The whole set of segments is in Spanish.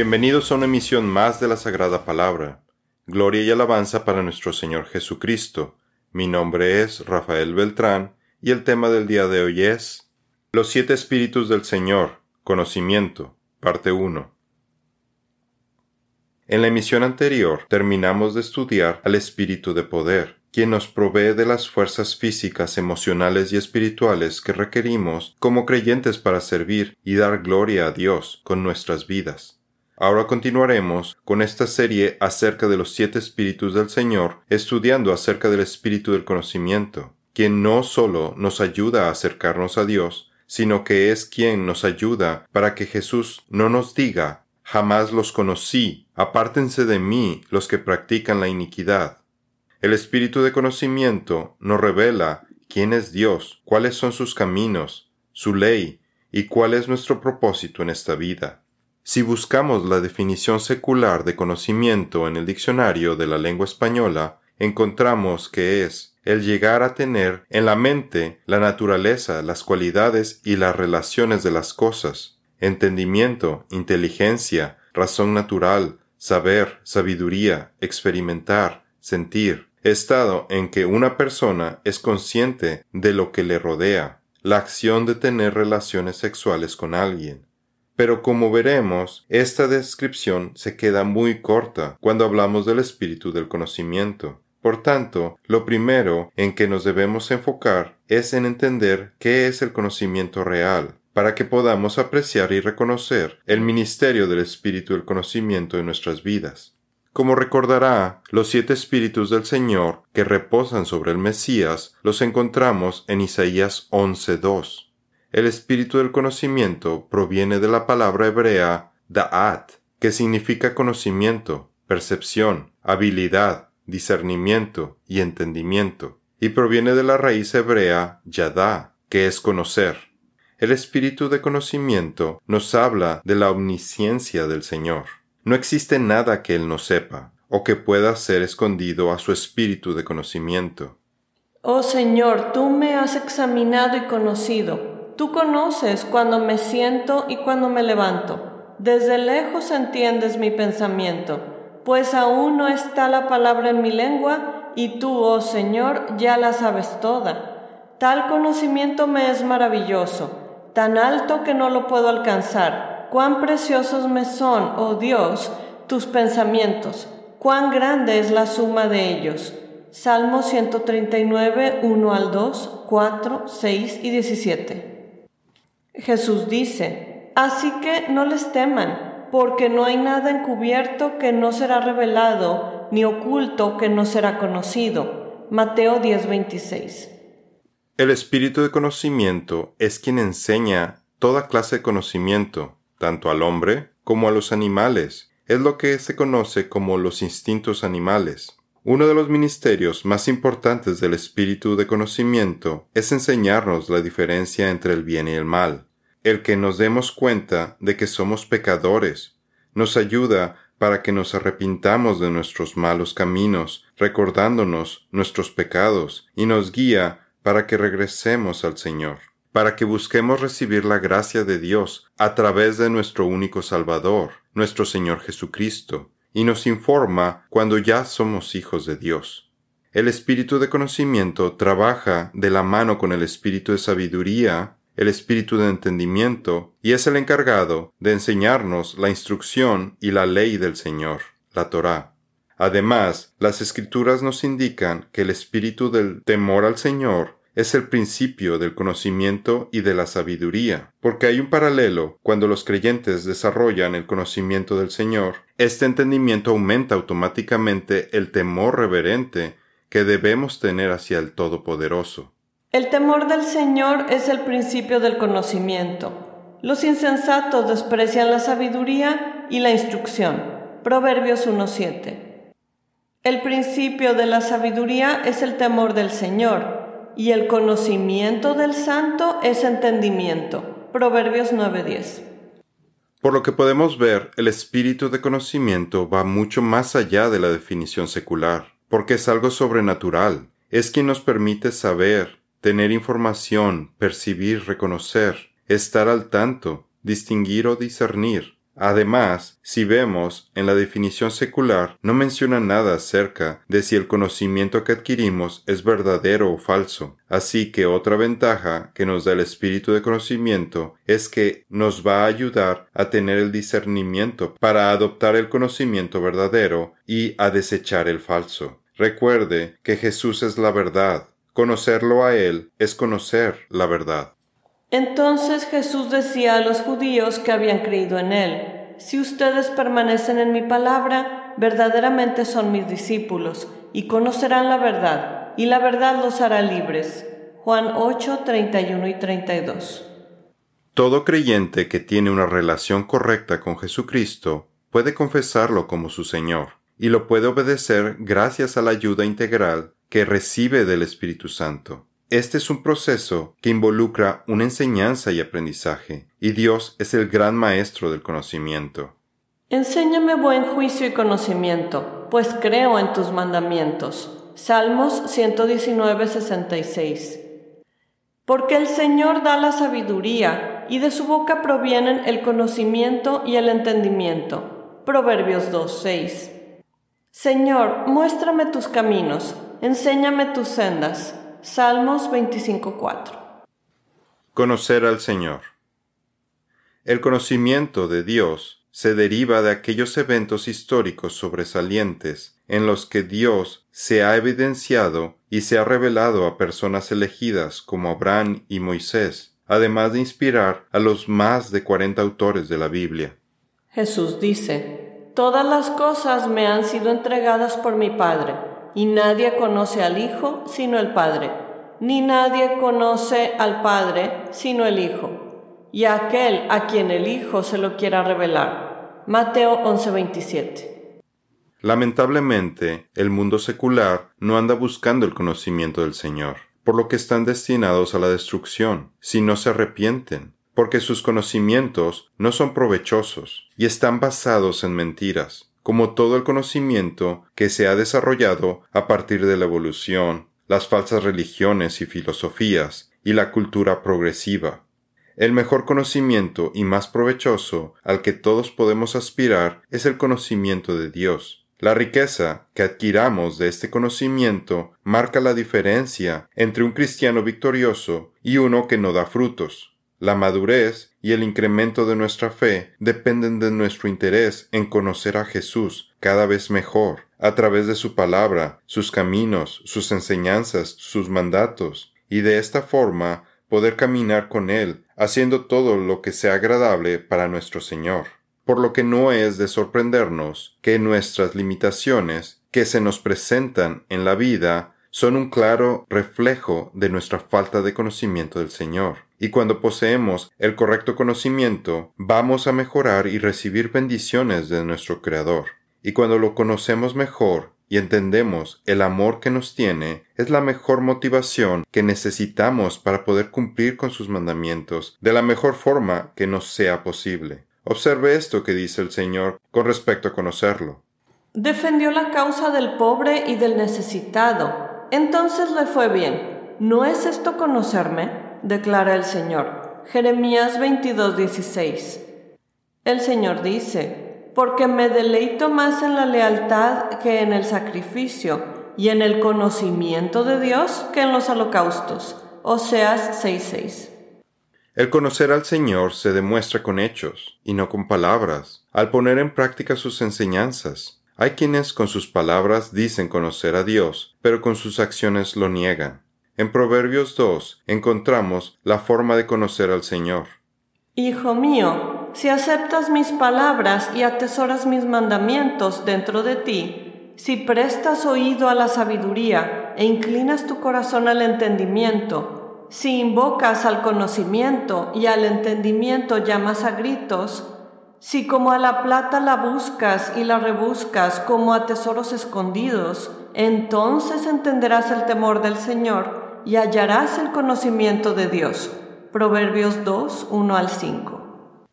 Bienvenidos a una emisión más de la Sagrada Palabra. Gloria y alabanza para nuestro Señor Jesucristo. Mi nombre es Rafael Beltrán y el tema del día de hoy es Los siete espíritus del Señor, conocimiento, parte 1. En la emisión anterior terminamos de estudiar al espíritu de poder, quien nos provee de las fuerzas físicas, emocionales y espirituales que requerimos como creyentes para servir y dar gloria a Dios con nuestras vidas. Ahora continuaremos con esta serie acerca de los siete espíritus del Señor, estudiando acerca del espíritu del conocimiento, quien no solo nos ayuda a acercarnos a Dios, sino que es quien nos ayuda para que Jesús no nos diga jamás los conocí, apártense de mí los que practican la iniquidad. El espíritu de conocimiento nos revela quién es Dios, cuáles son sus caminos, su ley, y cuál es nuestro propósito en esta vida. Si buscamos la definición secular de conocimiento en el diccionario de la lengua española, encontramos que es el llegar a tener en la mente la naturaleza, las cualidades y las relaciones de las cosas, entendimiento, inteligencia, razón natural, saber, sabiduría, experimentar, sentir, estado en que una persona es consciente de lo que le rodea, la acción de tener relaciones sexuales con alguien, pero como veremos, esta descripción se queda muy corta cuando hablamos del espíritu del conocimiento. Por tanto, lo primero en que nos debemos enfocar es en entender qué es el conocimiento real, para que podamos apreciar y reconocer el ministerio del espíritu del conocimiento en nuestras vidas. Como recordará, los siete espíritus del Señor que reposan sobre el Mesías los encontramos en Isaías 11.2. El espíritu del conocimiento proviene de la palabra hebrea da'at, que significa conocimiento, percepción, habilidad, discernimiento y entendimiento, y proviene de la raíz hebrea yadá, que es conocer. El espíritu de conocimiento nos habla de la omnisciencia del Señor. No existe nada que Él no sepa, o que pueda ser escondido a su espíritu de conocimiento. Oh Señor, tú me has examinado y conocido Tú conoces cuando me siento y cuando me levanto. Desde lejos entiendes mi pensamiento, pues aún no está la palabra en mi lengua y tú, oh Señor, ya la sabes toda. Tal conocimiento me es maravilloso, tan alto que no lo puedo alcanzar. Cuán preciosos me son, oh Dios, tus pensamientos, cuán grande es la suma de ellos. Salmo 139, 1 al 2, 4, 6 y 17. Jesús dice, así que no les teman, porque no hay nada encubierto que no será revelado, ni oculto que no será conocido. Mateo 10:26. El espíritu de conocimiento es quien enseña toda clase de conocimiento, tanto al hombre como a los animales. Es lo que se conoce como los instintos animales. Uno de los ministerios más importantes del espíritu de conocimiento es enseñarnos la diferencia entre el bien y el mal el que nos demos cuenta de que somos pecadores, nos ayuda para que nos arrepintamos de nuestros malos caminos, recordándonos nuestros pecados, y nos guía para que regresemos al Señor, para que busquemos recibir la gracia de Dios a través de nuestro único Salvador, nuestro Señor Jesucristo, y nos informa cuando ya somos hijos de Dios. El espíritu de conocimiento trabaja de la mano con el espíritu de sabiduría el espíritu de entendimiento, y es el encargado de enseñarnos la instrucción y la ley del Señor, la Torá. Además, las escrituras nos indican que el espíritu del temor al Señor es el principio del conocimiento y de la sabiduría, porque hay un paralelo cuando los creyentes desarrollan el conocimiento del Señor, este entendimiento aumenta automáticamente el temor reverente que debemos tener hacia el Todopoderoso. El temor del Señor es el principio del conocimiento. Los insensatos desprecian la sabiduría y la instrucción. Proverbios 1.7. El principio de la sabiduría es el temor del Señor y el conocimiento del santo es entendimiento. Proverbios 9.10. Por lo que podemos ver, el espíritu de conocimiento va mucho más allá de la definición secular, porque es algo sobrenatural, es quien nos permite saber, tener información, percibir, reconocer, estar al tanto, distinguir o discernir, Además, si vemos en la definición secular, no menciona nada acerca de si el conocimiento que adquirimos es verdadero o falso. Así que otra ventaja que nos da el espíritu de conocimiento es que nos va a ayudar a tener el discernimiento para adoptar el conocimiento verdadero y a desechar el falso. Recuerde que Jesús es la verdad. Conocerlo a Él es conocer la verdad. Entonces Jesús decía a los judíos que habían creído en Él, Si ustedes permanecen en mi palabra, verdaderamente son mis discípulos, y conocerán la verdad, y la verdad los hará libres. Juan 8, 31 y 32. Todo creyente que tiene una relación correcta con Jesucristo puede confesarlo como su Señor, y lo puede obedecer gracias a la ayuda integral que recibe del Espíritu Santo. Este es un proceso que involucra una enseñanza y aprendizaje, y Dios es el gran maestro del conocimiento. Enséñame buen juicio y conocimiento, pues creo en tus mandamientos. Salmos 119, 66. Porque el Señor da la sabiduría, y de su boca provienen el conocimiento y el entendimiento. Proverbios 2, 6. Señor, muéstrame tus caminos, enséñame tus sendas Salmos 25:4. Conocer al Señor. El conocimiento de Dios se deriva de aquellos eventos históricos sobresalientes en los que Dios se ha evidenciado y se ha revelado a personas elegidas como Abraham y Moisés, además de inspirar a los más de cuarenta autores de la Biblia. Jesús dice, Todas las cosas me han sido entregadas por mi Padre y nadie conoce al Hijo sino el Padre, ni nadie conoce al Padre sino el Hijo, y aquel a quien el Hijo se lo quiera revelar. Mateo 11:27. Lamentablemente, el mundo secular no anda buscando el conocimiento del Señor, por lo que están destinados a la destrucción, si no se arrepienten, porque sus conocimientos no son provechosos y están basados en mentiras como todo el conocimiento que se ha desarrollado a partir de la evolución, las falsas religiones y filosofías, y la cultura progresiva. El mejor conocimiento y más provechoso al que todos podemos aspirar es el conocimiento de Dios. La riqueza que adquiramos de este conocimiento marca la diferencia entre un cristiano victorioso y uno que no da frutos. La madurez y el incremento de nuestra fe dependen de nuestro interés en conocer a Jesús cada vez mejor, a través de su palabra, sus caminos, sus enseñanzas, sus mandatos, y de esta forma poder caminar con Él, haciendo todo lo que sea agradable para nuestro Señor. Por lo que no es de sorprendernos que nuestras limitaciones que se nos presentan en la vida son un claro reflejo de nuestra falta de conocimiento del Señor. Y cuando poseemos el correcto conocimiento, vamos a mejorar y recibir bendiciones de nuestro Creador. Y cuando lo conocemos mejor y entendemos el amor que nos tiene, es la mejor motivación que necesitamos para poder cumplir con sus mandamientos de la mejor forma que nos sea posible. Observe esto que dice el Señor con respecto a conocerlo. Defendió la causa del pobre y del necesitado entonces le fue bien. ¿No es esto conocerme? Declara el Señor. Jeremías 22:16. El Señor dice, porque me deleito más en la lealtad que en el sacrificio, y en el conocimiento de Dios que en los holocaustos. Oseas 6:6. El conocer al Señor se demuestra con hechos, y no con palabras, al poner en práctica sus enseñanzas. Hay quienes con sus palabras dicen conocer a Dios, pero con sus acciones lo niegan. En Proverbios 2 encontramos la forma de conocer al Señor. Hijo mío, si aceptas mis palabras y atesoras mis mandamientos dentro de ti, si prestas oído a la sabiduría e inclinas tu corazón al entendimiento, si invocas al conocimiento y al entendimiento llamas a gritos, si como a la plata la buscas y la rebuscas como a tesoros escondidos, entonces entenderás el temor del Señor y hallarás el conocimiento de Dios. Proverbios 2, 1 al 5.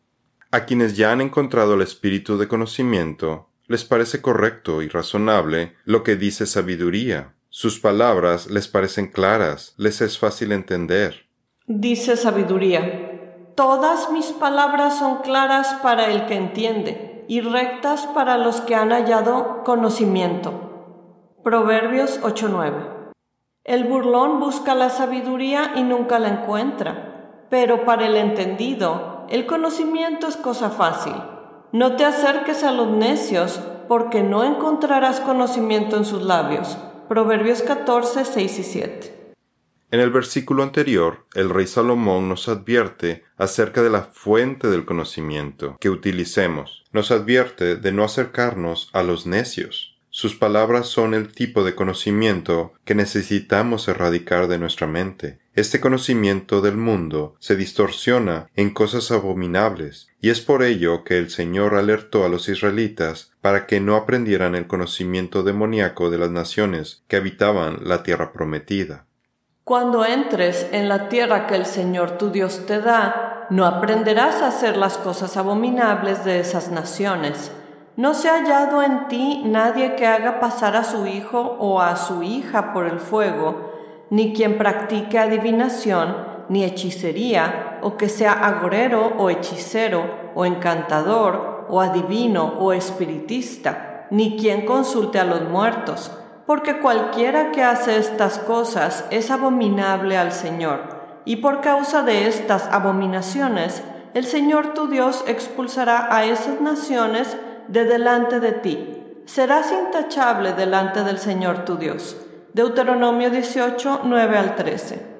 A quienes ya han encontrado el espíritu de conocimiento, les parece correcto y razonable lo que dice sabiduría. Sus palabras les parecen claras, les es fácil entender. Dice sabiduría. Todas mis palabras son claras para el que entiende y rectas para los que han hallado conocimiento. Proverbios 8:9. El burlón busca la sabiduría y nunca la encuentra, pero para el entendido el conocimiento es cosa fácil. No te acerques a los necios, porque no encontrarás conocimiento en sus labios. Proverbios 14, 6 y 7. En el versículo anterior, el rey Salomón nos advierte acerca de la fuente del conocimiento que utilicemos. Nos advierte de no acercarnos a los necios. Sus palabras son el tipo de conocimiento que necesitamos erradicar de nuestra mente. Este conocimiento del mundo se distorsiona en cosas abominables, y es por ello que el Señor alertó a los israelitas para que no aprendieran el conocimiento demoníaco de las naciones que habitaban la tierra prometida. Cuando entres en la tierra que el Señor tu Dios te da, no aprenderás a hacer las cosas abominables de esas naciones. No se ha hallado en ti nadie que haga pasar a su hijo o a su hija por el fuego, ni quien practique adivinación, ni hechicería, o que sea agorero o hechicero, o encantador, o adivino o espiritista, ni quien consulte a los muertos porque cualquiera que hace estas cosas es abominable al Señor, y por causa de estas abominaciones, el Señor tu Dios expulsará a esas naciones de delante de ti. Serás intachable delante del Señor tu Dios. Deuteronomio 18, 9 al 13.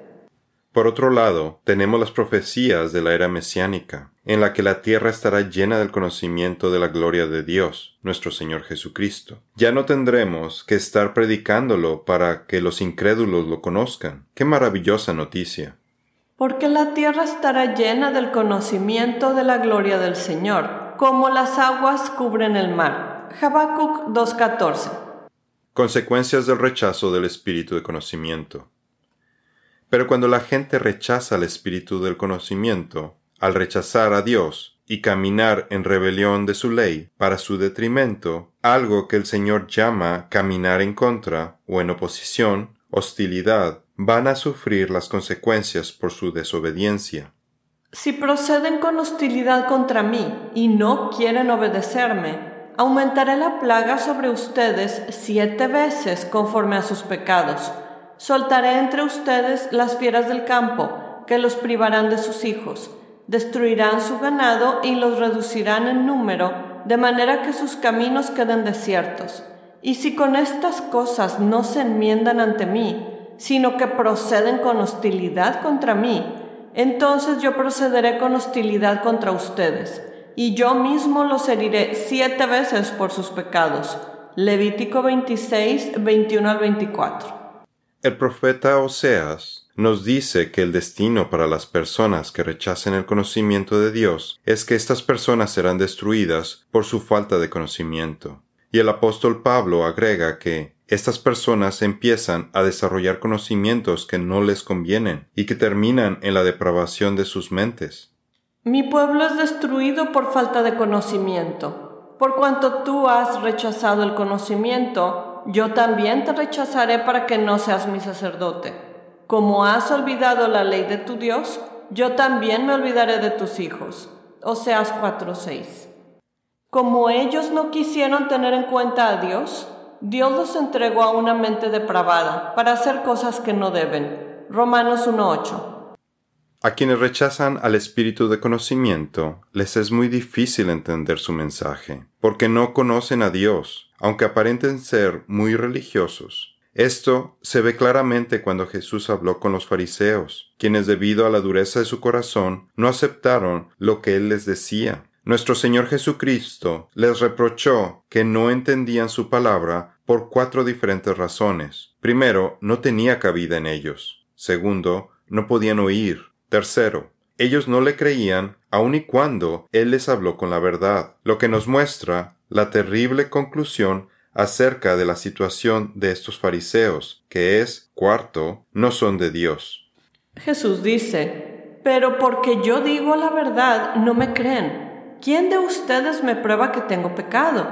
Por otro lado, tenemos las profecías de la era mesiánica, en la que la tierra estará llena del conocimiento de la gloria de Dios, nuestro Señor Jesucristo. Ya no tendremos que estar predicándolo para que los incrédulos lo conozcan. ¡Qué maravillosa noticia! Porque la tierra estará llena del conocimiento de la gloria del Señor, como las aguas cubren el mar. Habacuc 2.14 Consecuencias del rechazo del espíritu de conocimiento. Pero cuando la gente rechaza el espíritu del conocimiento, al rechazar a Dios y caminar en rebelión de su ley para su detrimento, algo que el Señor llama caminar en contra o en oposición, hostilidad, van a sufrir las consecuencias por su desobediencia. Si proceden con hostilidad contra mí y no quieren obedecerme, aumentaré la plaga sobre ustedes siete veces conforme a sus pecados Soltaré entre ustedes las fieras del campo, que los privarán de sus hijos, destruirán su ganado y los reducirán en número, de manera que sus caminos queden desiertos. Y si con estas cosas no se enmiendan ante mí, sino que proceden con hostilidad contra mí, entonces yo procederé con hostilidad contra ustedes, y yo mismo los heriré siete veces por sus pecados. Levítico 26, 21 al 24. El profeta Oseas nos dice que el destino para las personas que rechacen el conocimiento de Dios es que estas personas serán destruidas por su falta de conocimiento. Y el apóstol Pablo agrega que estas personas empiezan a desarrollar conocimientos que no les convienen y que terminan en la depravación de sus mentes. Mi pueblo es destruido por falta de conocimiento. Por cuanto tú has rechazado el conocimiento, yo también te rechazaré para que no seas mi sacerdote. Como has olvidado la ley de tu Dios, yo también me olvidaré de tus hijos. Oseas 4:6. Como ellos no quisieron tener en cuenta a Dios, Dios los entregó a una mente depravada para hacer cosas que no deben. Romanos 1:8. A quienes rechazan al espíritu de conocimiento, les es muy difícil entender su mensaje, porque no conocen a Dios aunque aparenten ser muy religiosos. Esto se ve claramente cuando Jesús habló con los fariseos, quienes debido a la dureza de su corazón no aceptaron lo que él les decía. Nuestro Señor Jesucristo les reprochó que no entendían su palabra por cuatro diferentes razones. Primero, no tenía cabida en ellos. Segundo, no podían oír. Tercero, ellos no le creían aun y cuando Él les habló con la verdad, lo que nos muestra la terrible conclusión acerca de la situación de estos fariseos, que es, cuarto, no son de Dios. Jesús dice, pero porque yo digo la verdad, no me creen. ¿Quién de ustedes me prueba que tengo pecado?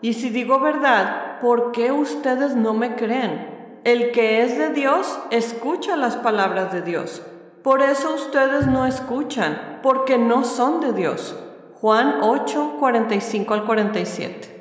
Y si digo verdad, ¿por qué ustedes no me creen? El que es de Dios, escucha las palabras de Dios. Por eso ustedes no escuchan, porque no son de Dios. Juan 8, 45 al 47.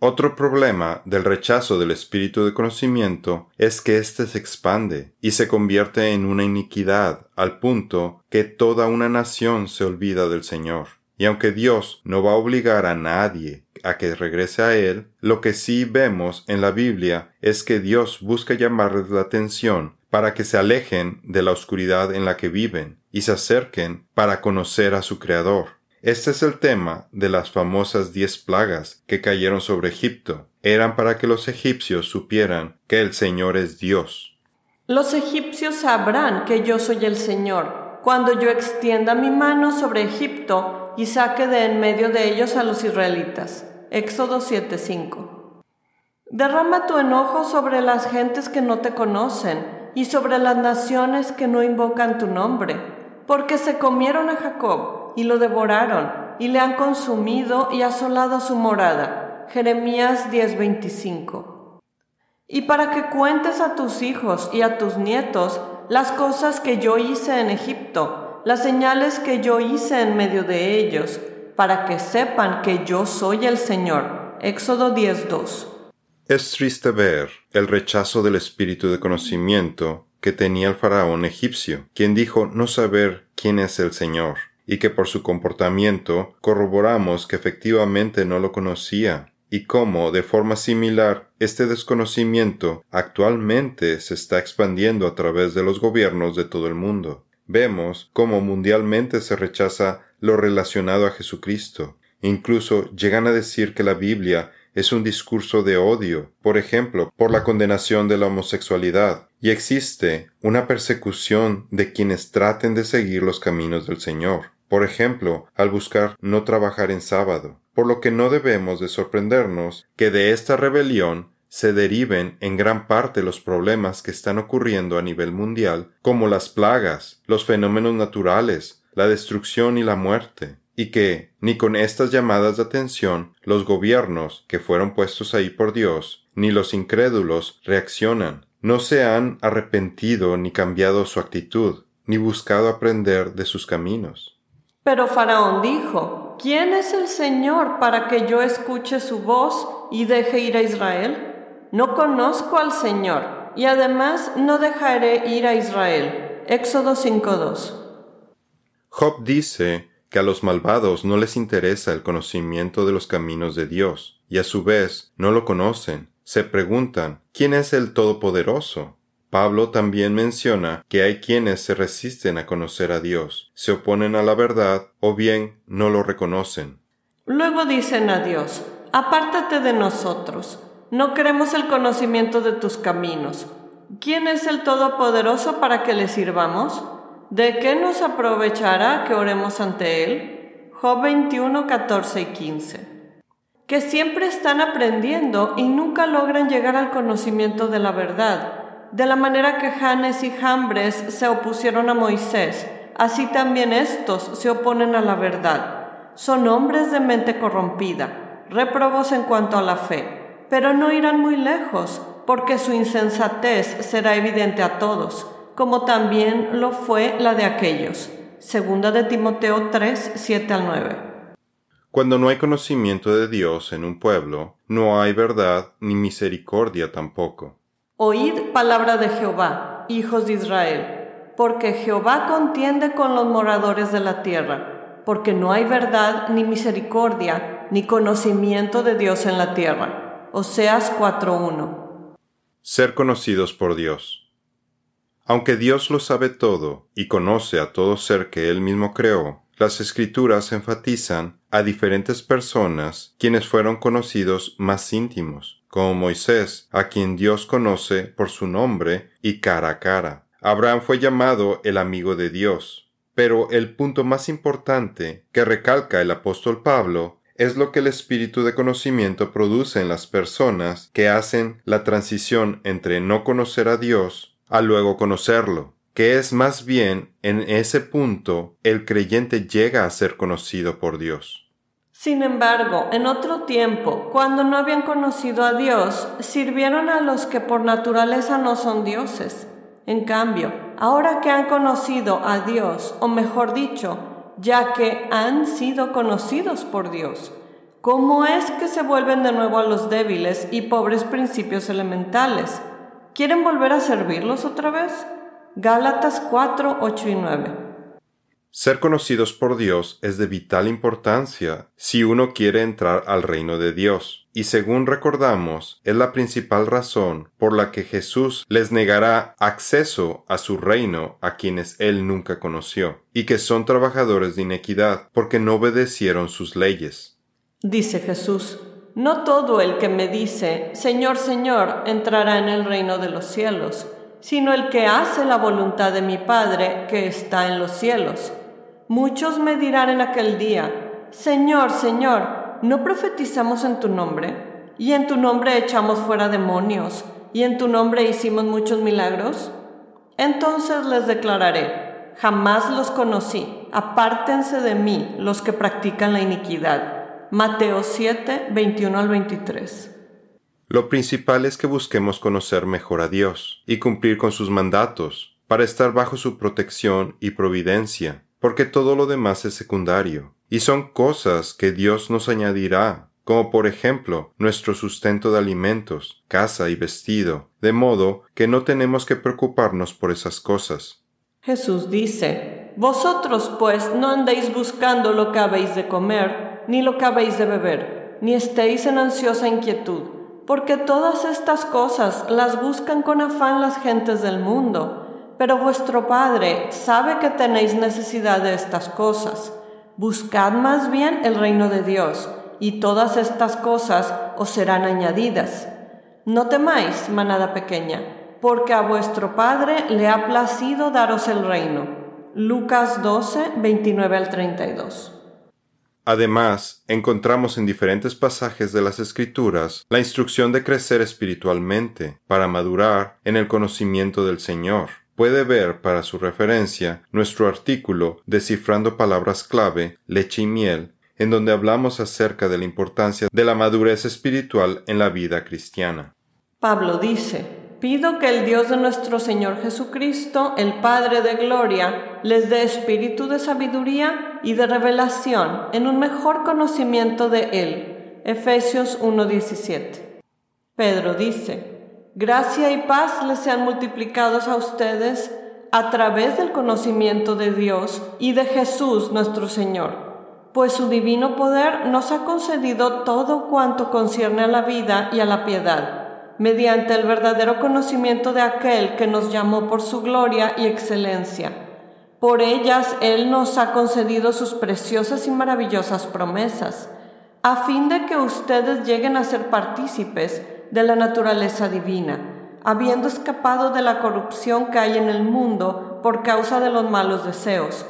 Otro problema del rechazo del espíritu de conocimiento es que éste se expande y se convierte en una iniquidad al punto que toda una nación se olvida del Señor. Y aunque Dios no va a obligar a nadie a que regrese a Él, lo que sí vemos en la Biblia es que Dios busca llamarles la atención para que se alejen de la oscuridad en la que viven y se acerquen para conocer a su Creador. Este es el tema de las famosas diez plagas que cayeron sobre Egipto. Eran para que los egipcios supieran que el Señor es Dios. Los egipcios sabrán que yo soy el Señor, cuando yo extienda mi mano sobre Egipto y saque de en medio de ellos a los israelitas. Éxodo 7:5. Derrama tu enojo sobre las gentes que no te conocen y sobre las naciones que no invocan tu nombre, porque se comieron a Jacob y lo devoraron y le han consumido y asolado su morada. Jeremías 10:25. Y para que cuentes a tus hijos y a tus nietos las cosas que yo hice en Egipto, las señales que yo hice en medio de ellos, para que sepan que yo soy el Señor. Éxodo 10:2. Es triste ver el rechazo del espíritu de conocimiento que tenía el faraón egipcio, quien dijo no saber quién es el Señor, y que por su comportamiento corroboramos que efectivamente no lo conocía, y cómo, de forma similar, este desconocimiento actualmente se está expandiendo a través de los gobiernos de todo el mundo. Vemos cómo mundialmente se rechaza lo relacionado a Jesucristo. Incluso llegan a decir que la Biblia es un discurso de odio, por ejemplo, por la condenación de la homosexualidad, y existe una persecución de quienes traten de seguir los caminos del Señor, por ejemplo, al buscar no trabajar en sábado, por lo que no debemos de sorprendernos que de esta rebelión se deriven en gran parte los problemas que están ocurriendo a nivel mundial, como las plagas, los fenómenos naturales, la destrucción y la muerte, y que, ni con estas llamadas de atención, los gobiernos que fueron puestos ahí por Dios, ni los incrédulos reaccionan, no se han arrepentido ni cambiado su actitud, ni buscado aprender de sus caminos. Pero Faraón dijo, ¿quién es el Señor para que yo escuche su voz y deje ir a Israel? No conozco al Señor, y además no dejaré ir a Israel. Éxodo 5.2. Job dice que a los malvados no les interesa el conocimiento de los caminos de Dios, y a su vez no lo conocen. Se preguntan, ¿quién es el Todopoderoso? Pablo también menciona que hay quienes se resisten a conocer a Dios, se oponen a la verdad o bien no lo reconocen. Luego dicen a Dios, apártate de nosotros, no queremos el conocimiento de tus caminos. ¿Quién es el Todopoderoso para que le sirvamos? ¿De qué nos aprovechará que oremos ante Él? Job 21, 14 y 15. Que siempre están aprendiendo y nunca logran llegar al conocimiento de la verdad. De la manera que Janes y Jambres se opusieron a Moisés, así también estos se oponen a la verdad. Son hombres de mente corrompida, reprobos en cuanto a la fe, pero no irán muy lejos, porque su insensatez será evidente a todos como también lo fue la de aquellos. Segunda de Timoteo 3, 7 al 9. Cuando no hay conocimiento de Dios en un pueblo, no hay verdad ni misericordia tampoco. Oíd palabra de Jehová, hijos de Israel, porque Jehová contiende con los moradores de la tierra, porque no hay verdad ni misericordia ni conocimiento de Dios en la tierra. Oseas 4.1. Ser conocidos por Dios. Aunque Dios lo sabe todo y conoce a todo ser que Él mismo creó, las escrituras enfatizan a diferentes personas quienes fueron conocidos más íntimos, como Moisés, a quien Dios conoce por su nombre y cara a cara. Abraham fue llamado el amigo de Dios. Pero el punto más importante que recalca el apóstol Pablo es lo que el espíritu de conocimiento produce en las personas que hacen la transición entre no conocer a Dios a luego conocerlo, que es más bien en ese punto el creyente llega a ser conocido por Dios. Sin embargo, en otro tiempo, cuando no habían conocido a Dios, sirvieron a los que por naturaleza no son dioses. En cambio, ahora que han conocido a Dios, o mejor dicho, ya que han sido conocidos por Dios, ¿cómo es que se vuelven de nuevo a los débiles y pobres principios elementales? ¿Quieren volver a servirlos otra vez? Gálatas 4, 8 y 9. Ser conocidos por Dios es de vital importancia si uno quiere entrar al reino de Dios, y según recordamos, es la principal razón por la que Jesús les negará acceso a su reino a quienes él nunca conoció, y que son trabajadores de inequidad porque no obedecieron sus leyes. Dice Jesús, no todo el que me dice, Señor, Señor, entrará en el reino de los cielos, sino el que hace la voluntad de mi Padre que está en los cielos. Muchos me dirán en aquel día, Señor, Señor, ¿no profetizamos en tu nombre? ¿Y en tu nombre echamos fuera demonios? ¿Y en tu nombre hicimos muchos milagros? Entonces les declararé, jamás los conocí, apártense de mí los que practican la iniquidad. Mateo 7, 21 al 23. Lo principal es que busquemos conocer mejor a Dios y cumplir con sus mandatos, para estar bajo su protección y providencia porque todo lo demás es secundario, y son cosas que Dios nos añadirá, como por ejemplo nuestro sustento de alimentos, casa y vestido, de modo que no tenemos que preocuparnos por esas cosas. Jesús dice, Vosotros pues no andéis buscando lo que habéis de comer, ni lo que habéis de beber, ni estéis en ansiosa inquietud, porque todas estas cosas las buscan con afán las gentes del mundo pero vuestro Padre sabe que tenéis necesidad de estas cosas. Buscad más bien el reino de Dios, y todas estas cosas os serán añadidas. No temáis, manada pequeña, porque a vuestro Padre le ha placido daros el reino. Lucas 12, 29 al 32. Además, encontramos en diferentes pasajes de las Escrituras la instrucción de crecer espiritualmente para madurar en el conocimiento del Señor puede ver para su referencia nuestro artículo Descifrando palabras clave, leche y miel, en donde hablamos acerca de la importancia de la madurez espiritual en la vida cristiana. Pablo dice, Pido que el Dios de nuestro Señor Jesucristo, el Padre de Gloria, les dé espíritu de sabiduría y de revelación en un mejor conocimiento de Él. Efesios 1.17. Pedro dice, Gracia y paz les sean multiplicados a ustedes a través del conocimiento de Dios y de Jesús nuestro Señor, pues su divino poder nos ha concedido todo cuanto concierne a la vida y a la piedad, mediante el verdadero conocimiento de aquel que nos llamó por su gloria y excelencia. Por ellas Él nos ha concedido sus preciosas y maravillosas promesas, a fin de que ustedes lleguen a ser partícipes de la naturaleza divina, habiendo escapado de la corrupción que hay en el mundo por causa de los malos deseos.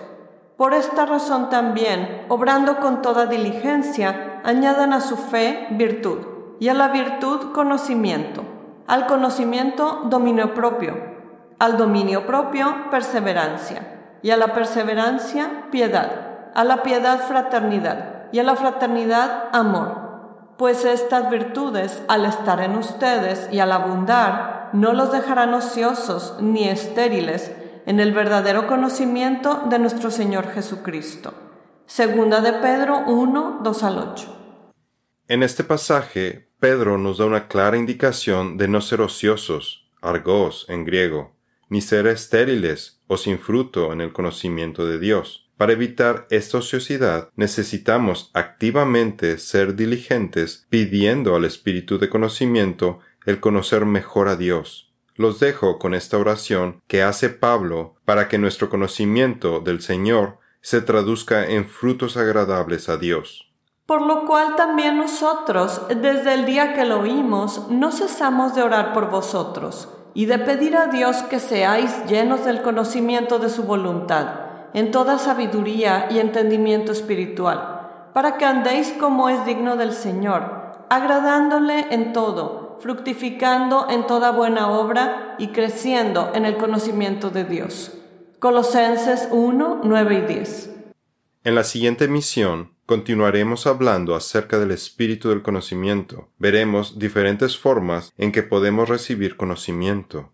Por esta razón también, obrando con toda diligencia, añadan a su fe virtud, y a la virtud conocimiento, al conocimiento dominio propio, al dominio propio perseverancia, y a la perseverancia piedad, a la piedad fraternidad, y a la fraternidad amor pues estas virtudes, al estar en ustedes y al abundar, no los dejarán ociosos ni estériles en el verdadero conocimiento de nuestro Señor Jesucristo. Segunda de Pedro 1, 2 al 8. En este pasaje, Pedro nos da una clara indicación de no ser ociosos, argos en griego, ni ser estériles o sin fruto en el conocimiento de Dios para evitar esta ociosidad, necesitamos activamente ser diligentes pidiendo al Espíritu de conocimiento el conocer mejor a Dios. Los dejo con esta oración que hace Pablo para que nuestro conocimiento del Señor se traduzca en frutos agradables a Dios. Por lo cual también nosotros, desde el día que lo oímos, no cesamos de orar por vosotros y de pedir a Dios que seáis llenos del conocimiento de su voluntad en toda sabiduría y entendimiento espiritual, para que andéis como es digno del Señor, agradándole en todo, fructificando en toda buena obra y creciendo en el conocimiento de Dios. Colosenses 1, 9 y 10. En la siguiente misión continuaremos hablando acerca del espíritu del conocimiento. Veremos diferentes formas en que podemos recibir conocimiento.